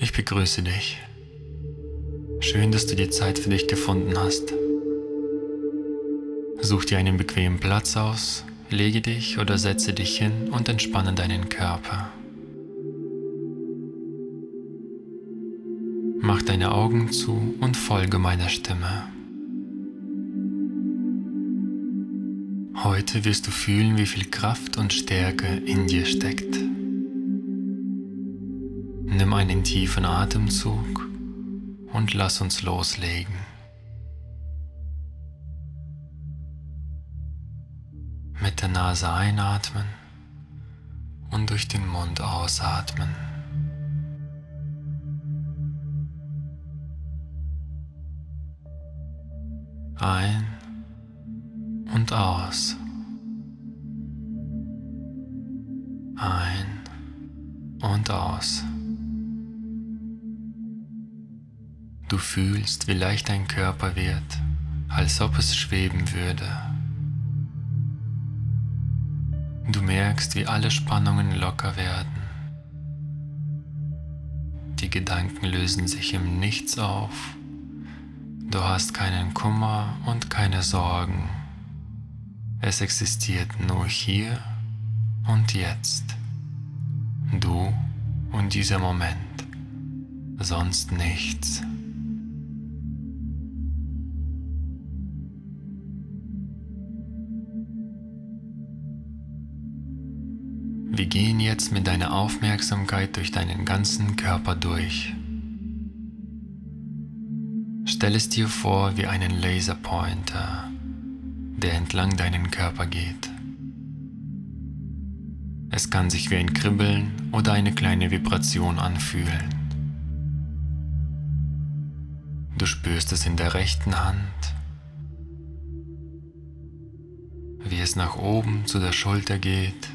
Ich begrüße dich. Schön, dass du die Zeit für dich gefunden hast. Such dir einen bequemen Platz aus, lege dich oder setze dich hin und entspanne deinen Körper. Mach deine Augen zu und folge meiner Stimme. Heute wirst du fühlen, wie viel Kraft und Stärke in dir steckt. Nimm einen tiefen Atemzug und lass uns loslegen. Mit der Nase einatmen und durch den Mund ausatmen. Ein und aus. Ein und aus. Du fühlst, wie leicht dein Körper wird, als ob es schweben würde. Du merkst, wie alle Spannungen locker werden. Die Gedanken lösen sich im Nichts auf. Du hast keinen Kummer und keine Sorgen. Es existiert nur hier und jetzt. Du und dieser Moment. Sonst nichts. Wir gehen jetzt mit deiner Aufmerksamkeit durch deinen ganzen Körper durch. Stell es dir vor wie einen Laserpointer, der entlang deinen Körper geht. Es kann sich wie ein Kribbeln oder eine kleine Vibration anfühlen. Du spürst es in der rechten Hand, wie es nach oben zu der Schulter geht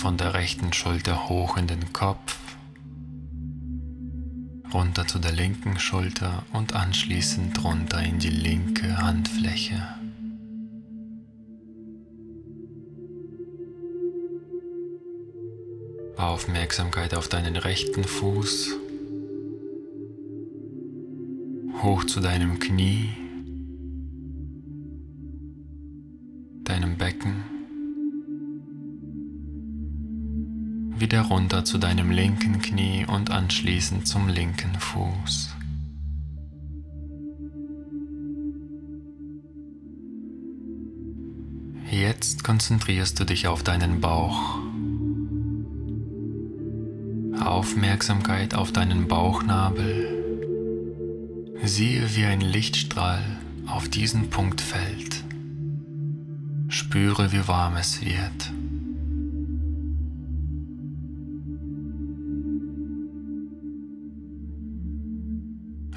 von der rechten Schulter hoch in den Kopf, runter zu der linken Schulter und anschließend runter in die linke Handfläche. Aufmerksamkeit auf deinen rechten Fuß, hoch zu deinem Knie, wieder runter zu deinem linken Knie und anschließend zum linken Fuß. Jetzt konzentrierst du dich auf deinen Bauch. Aufmerksamkeit auf deinen Bauchnabel. Siehe, wie ein Lichtstrahl auf diesen Punkt fällt. Spüre, wie warm es wird.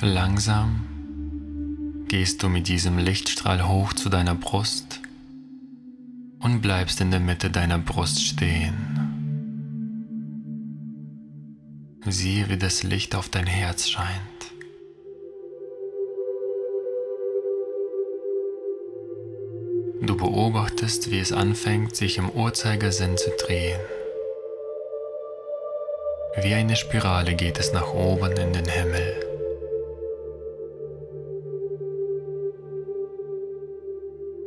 Langsam gehst du mit diesem Lichtstrahl hoch zu deiner Brust und bleibst in der Mitte deiner Brust stehen. Siehe, wie das Licht auf dein Herz scheint. Du beobachtest, wie es anfängt, sich im Uhrzeigersinn zu drehen. Wie eine Spirale geht es nach oben in den Himmel.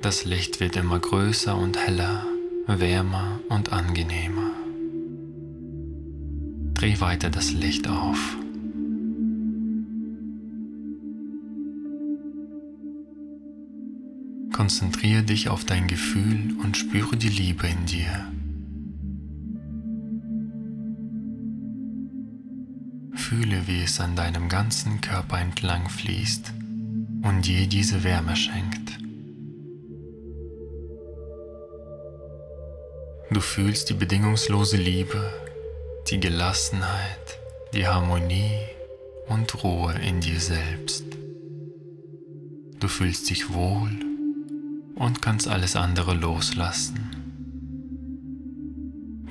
Das Licht wird immer größer und heller, wärmer und angenehmer. Dreh weiter das Licht auf. Konzentriere dich auf dein Gefühl und spüre die Liebe in dir. Fühle, wie es an deinem ganzen Körper entlang fließt und dir diese Wärme schenkt. Du fühlst die bedingungslose Liebe, die Gelassenheit, die Harmonie und Ruhe in dir selbst. Du fühlst dich wohl und kannst alles andere loslassen.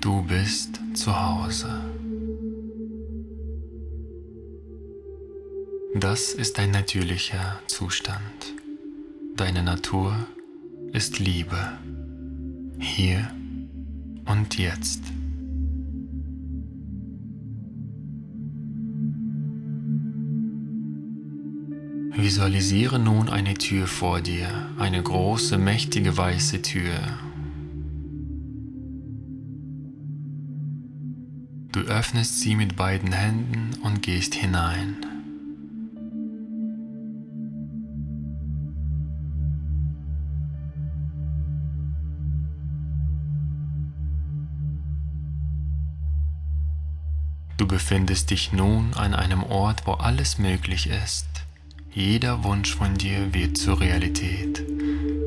Du bist zu Hause. Das ist dein natürlicher Zustand. Deine Natur ist Liebe. Hier und jetzt. Visualisiere nun eine Tür vor dir, eine große, mächtige weiße Tür. Du öffnest sie mit beiden Händen und gehst hinein. Du befindest dich nun an einem Ort, wo alles möglich ist. Jeder Wunsch von dir wird zur Realität.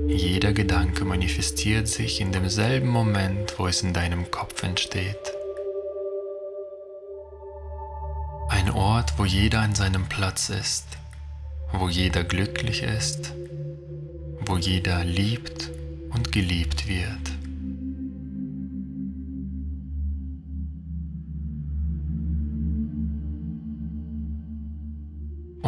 Jeder Gedanke manifestiert sich in demselben Moment, wo es in deinem Kopf entsteht. Ein Ort, wo jeder an seinem Platz ist, wo jeder glücklich ist, wo jeder liebt und geliebt wird.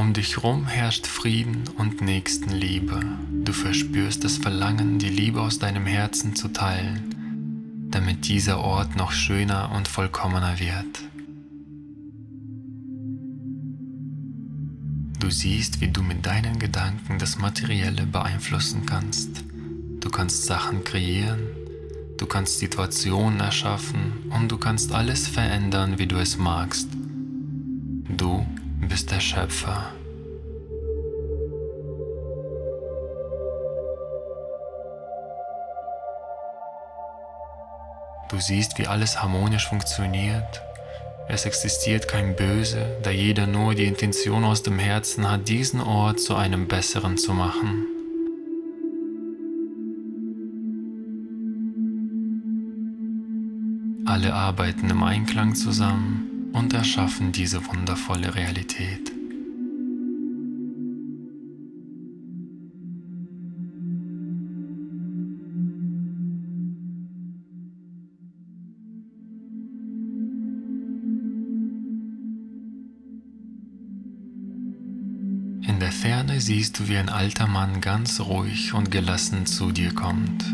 Um dich herum herrscht Frieden und Nächstenliebe. Du verspürst das Verlangen, die Liebe aus deinem Herzen zu teilen, damit dieser Ort noch schöner und vollkommener wird. Du siehst, wie du mit deinen Gedanken das Materielle beeinflussen kannst. Du kannst Sachen kreieren, du kannst Situationen erschaffen und du kannst alles verändern, wie du es magst. Du bist der Schöpfer. Du siehst, wie alles harmonisch funktioniert. Es existiert kein Böse, da jeder nur die Intention aus dem Herzen hat, diesen Ort zu einem besseren zu machen. Alle arbeiten im Einklang zusammen und erschaffen diese wundervolle Realität. In der Ferne siehst du, wie ein alter Mann ganz ruhig und gelassen zu dir kommt.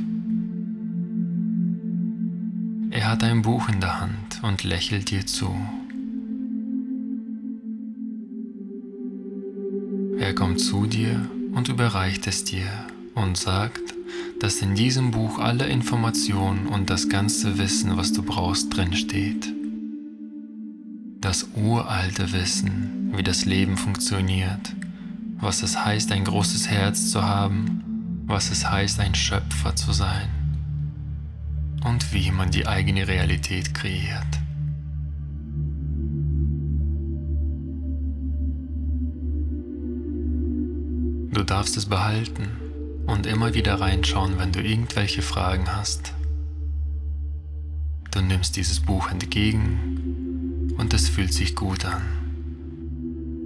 Er hat ein Buch in der Hand und lächelt dir zu. Er kommt zu dir und überreicht es dir und sagt, dass in diesem Buch alle Informationen und das ganze Wissen, was du brauchst, drinsteht. Das uralte Wissen, wie das Leben funktioniert, was es heißt, ein großes Herz zu haben, was es heißt, ein Schöpfer zu sein und wie man die eigene Realität kreiert. Du darfst es behalten und immer wieder reinschauen, wenn du irgendwelche Fragen hast. Du nimmst dieses Buch entgegen und es fühlt sich gut an.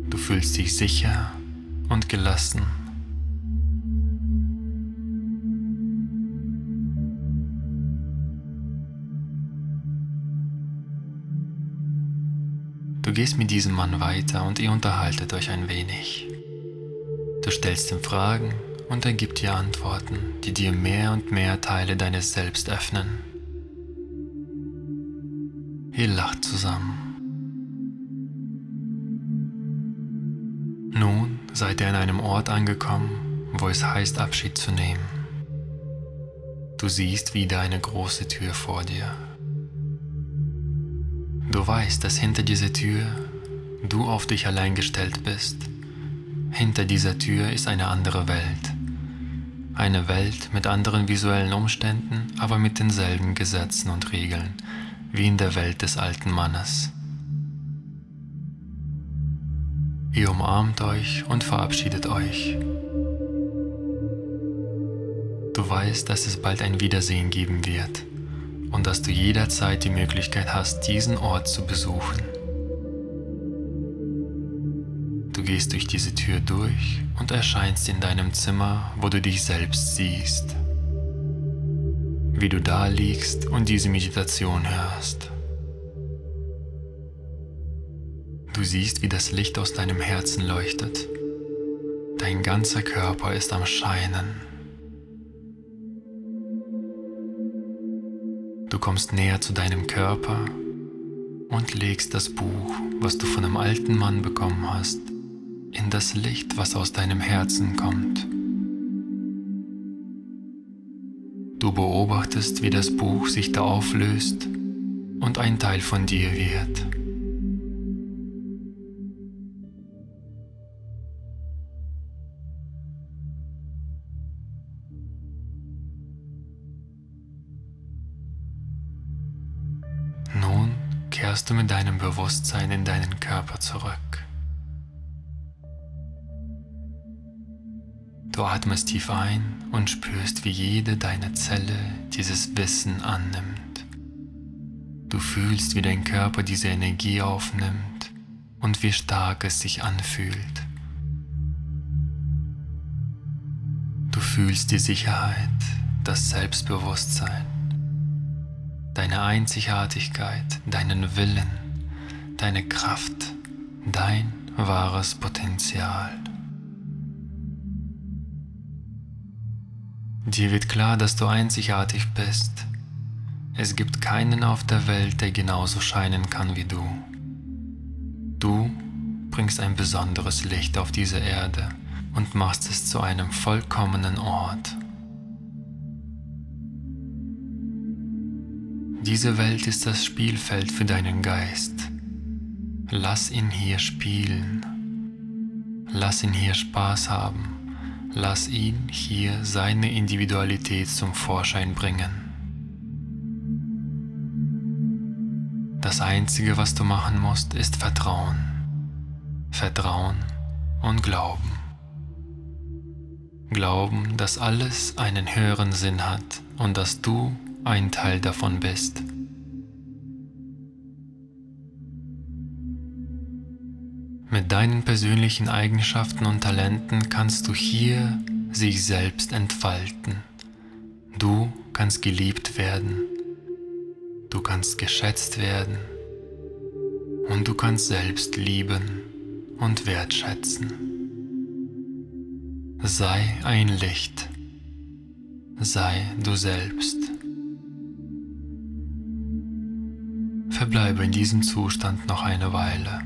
Du fühlst dich sicher und gelassen. Du gehst mit diesem Mann weiter und ihr unterhaltet euch ein wenig. Du stellst ihm Fragen und er gibt dir Antworten, die dir mehr und mehr Teile deines Selbst öffnen. Ihr lacht zusammen. Nun seid ihr an einem Ort angekommen, wo es heißt Abschied zu nehmen. Du siehst wieder eine große Tür vor dir. Du weißt, dass hinter dieser Tür du auf dich allein gestellt bist hinter dieser Tür ist eine andere Welt. Eine Welt mit anderen visuellen Umständen, aber mit denselben Gesetzen und Regeln wie in der Welt des alten Mannes. Ihr umarmt euch und verabschiedet euch. Du weißt, dass es bald ein Wiedersehen geben wird und dass du jederzeit die Möglichkeit hast, diesen Ort zu besuchen. Du gehst durch diese Tür durch und erscheinst in deinem Zimmer, wo du dich selbst siehst. Wie du da liegst und diese Meditation hörst. Du siehst, wie das Licht aus deinem Herzen leuchtet. Dein ganzer Körper ist am Scheinen. Du kommst näher zu deinem Körper und legst das Buch, was du von einem alten Mann bekommen hast, in das Licht, was aus deinem Herzen kommt. Du beobachtest, wie das Buch sich da auflöst und ein Teil von dir wird. Nun kehrst du mit deinem Bewusstsein in deinen Körper zurück. Du atmest tief ein und spürst, wie jede deine Zelle dieses Wissen annimmt. Du fühlst, wie dein Körper diese Energie aufnimmt und wie stark es sich anfühlt. Du fühlst die Sicherheit, das Selbstbewusstsein, deine Einzigartigkeit, deinen Willen, deine Kraft, dein wahres Potenzial. Dir wird klar, dass du einzigartig bist. Es gibt keinen auf der Welt, der genauso scheinen kann wie du. Du bringst ein besonderes Licht auf diese Erde und machst es zu einem vollkommenen Ort. Diese Welt ist das Spielfeld für deinen Geist. Lass ihn hier spielen. Lass ihn hier Spaß haben. Lass ihn hier seine Individualität zum Vorschein bringen. Das Einzige, was du machen musst, ist Vertrauen. Vertrauen und Glauben. Glauben, dass alles einen höheren Sinn hat und dass du ein Teil davon bist. Mit deinen persönlichen Eigenschaften und Talenten kannst du hier sich selbst entfalten. Du kannst geliebt werden. Du kannst geschätzt werden. Und du kannst selbst lieben und wertschätzen. Sei ein Licht. Sei du selbst. Verbleibe in diesem Zustand noch eine Weile.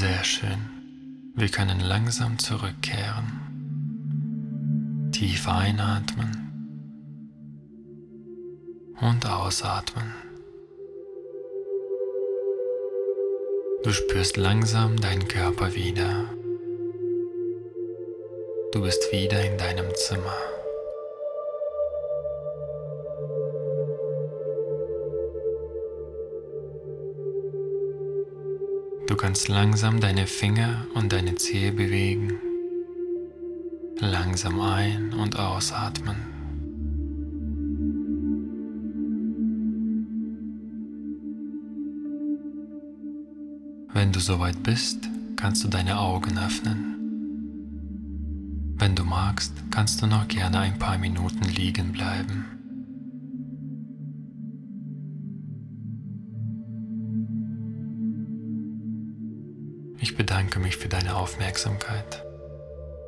Sehr schön. Wir können langsam zurückkehren. Tief einatmen und ausatmen. Du spürst langsam deinen Körper wieder. Du bist wieder in deinem Zimmer. Kannst langsam deine Finger und deine Zehe bewegen, langsam ein- und ausatmen. Wenn du soweit bist, kannst du deine Augen öffnen. Wenn du magst, kannst du noch gerne ein paar Minuten liegen bleiben. Ich bedanke mich für deine Aufmerksamkeit.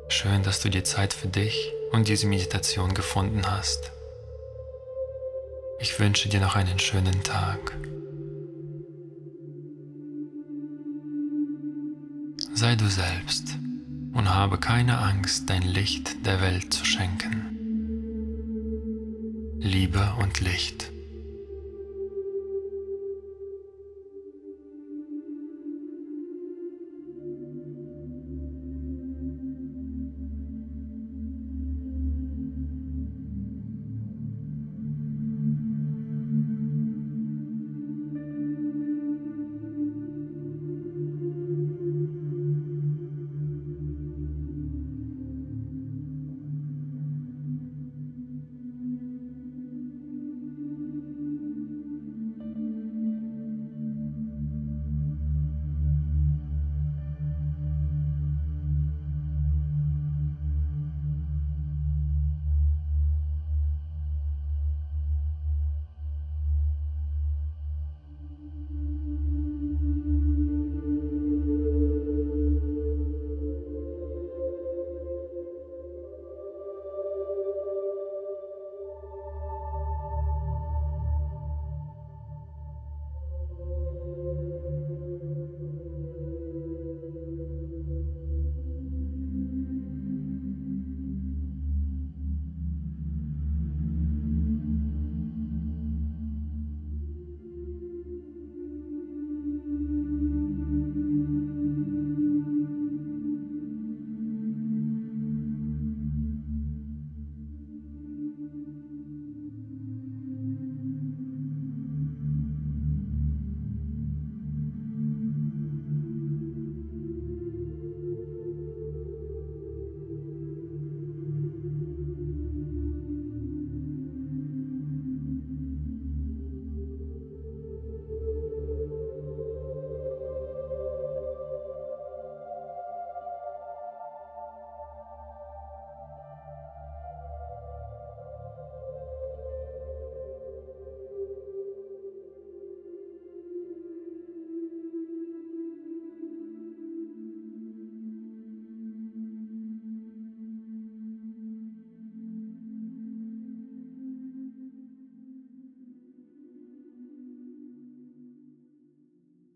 Schön, dass du dir Zeit für dich und diese Meditation gefunden hast. Ich wünsche dir noch einen schönen Tag. Sei du selbst und habe keine Angst, dein Licht der Welt zu schenken. Liebe und Licht.